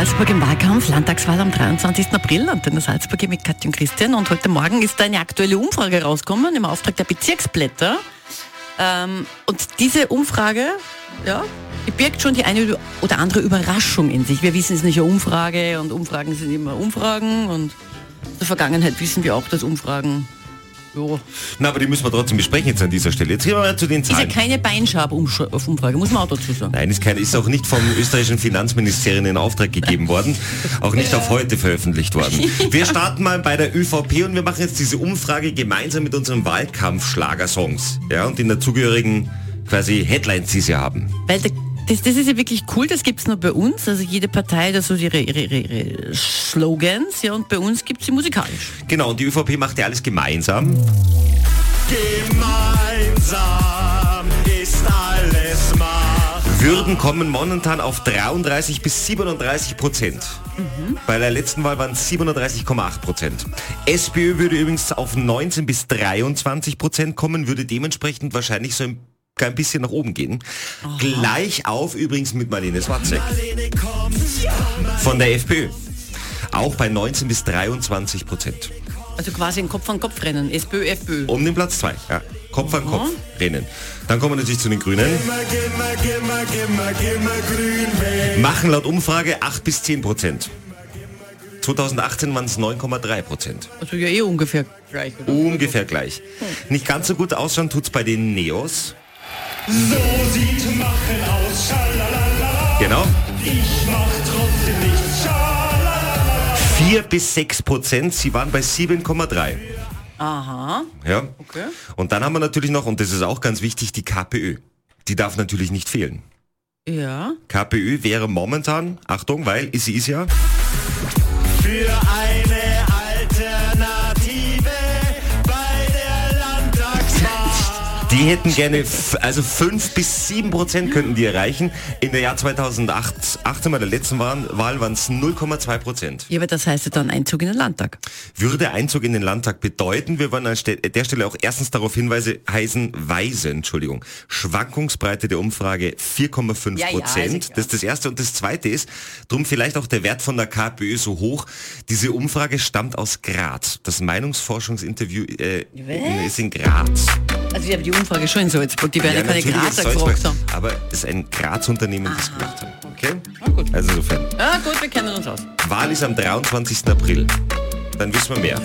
Salzburg im Wahlkampf, Landtagswahl am 23. April, Antenne Salzburg mit Katja und Christian. Und heute Morgen ist eine aktuelle Umfrage rausgekommen im Auftrag der Bezirksblätter. Ähm, und diese Umfrage, ja, birgt schon die eine oder andere Überraschung in sich. Wir wissen, es ist nicht eine Umfrage und Umfragen sind immer Umfragen. Und in der Vergangenheit wissen wir auch, dass Umfragen Jo. Na, aber die müssen wir trotzdem besprechen jetzt an dieser Stelle. Jetzt gehen wir mal zu den Zahlen. Ist ja keine Beinschab-Umfrage, muss man auch dazu sagen. Nein, ist, keine, ist auch nicht vom österreichischen Finanzministerium in Auftrag gegeben worden, auch nicht auf heute veröffentlicht worden. Wir starten mal bei der ÖVP und wir machen jetzt diese Umfrage gemeinsam mit unserem Wahlkampf-Schlagersongs. Ja, und den dazugehörigen quasi Headlines, die sie haben. Weil der das, das ist ja wirklich cool, das gibt es nur bei uns. Also jede Partei hat so ihre, ihre, ihre Slogans, ja, und bei uns gibt es sie musikalisch. Genau, und die ÖVP macht ja alles gemeinsam. Gemeinsam ist alles machbar. Würden kommen momentan auf 33 bis 37 Prozent. Mhm. Bei der letzten Wahl waren es 37,8 Prozent. SPÖ würde übrigens auf 19 bis 23 Prozent kommen, würde dementsprechend wahrscheinlich so ein ein bisschen nach oben gehen. Aha. Gleich auf übrigens mit Marlene Swatzek von der FPÖ. Auch bei 19 bis 23 Prozent. Also quasi ein Kopf an Kopf rennen, SPÖ, FPÖ. Um den Platz 2, ja. Kopf an Kopf rennen. Dann kommen wir natürlich zu den Grünen. Machen laut Umfrage 8 bis 10 Prozent. 2018 waren es 9,3 Prozent. Also ja eh ungefähr gleich. Oder? Ungefähr gleich. Hm. Nicht ganz so gut ausschauen tut es bei den Neos. So sieht Machen aus. Schalalala. Genau. Ich mach trotzdem nichts. Schalalala. 4 bis 6 Prozent, sie waren bei 7,3. Aha. Ja. Okay. Und dann haben wir natürlich noch, und das ist auch ganz wichtig, die KPÖ. Die darf natürlich nicht fehlen. Ja. KPÖ wäre momentan, Achtung, weil sie ist ja für eine Die hätten gerne, also 5 bis 7 Prozent könnten die erreichen. In der Jahr 2008, 18 bei der letzten Wahl, waren es 0,2 Prozent. Ja, aber das heißt ja dann Einzug in den Landtag. Würde Einzug in den Landtag bedeuten, wir wollen an der Stelle auch erstens darauf hinweisen, heißen, weisen, Entschuldigung, Schwankungsbreite der Umfrage 4,5 ja, Prozent. Ja, das ist das Erste. Und das Zweite ist, drum vielleicht auch der Wert von der KPÖ so hoch. Diese Umfrage stammt aus Graz. Das Meinungsforschungsinterview äh, ist in Graz. Also ich habe die Umfrage schon in Salzburg, die werden ja, keine Grazer gefragt haben. Aber es ist ein Graz-Unternehmen, das gemacht hat. Okay? Ah, gut. Also insofern. Ah, gut, wir kennen uns aus. Wahl ist am 23. April. Dann wissen wir mehr.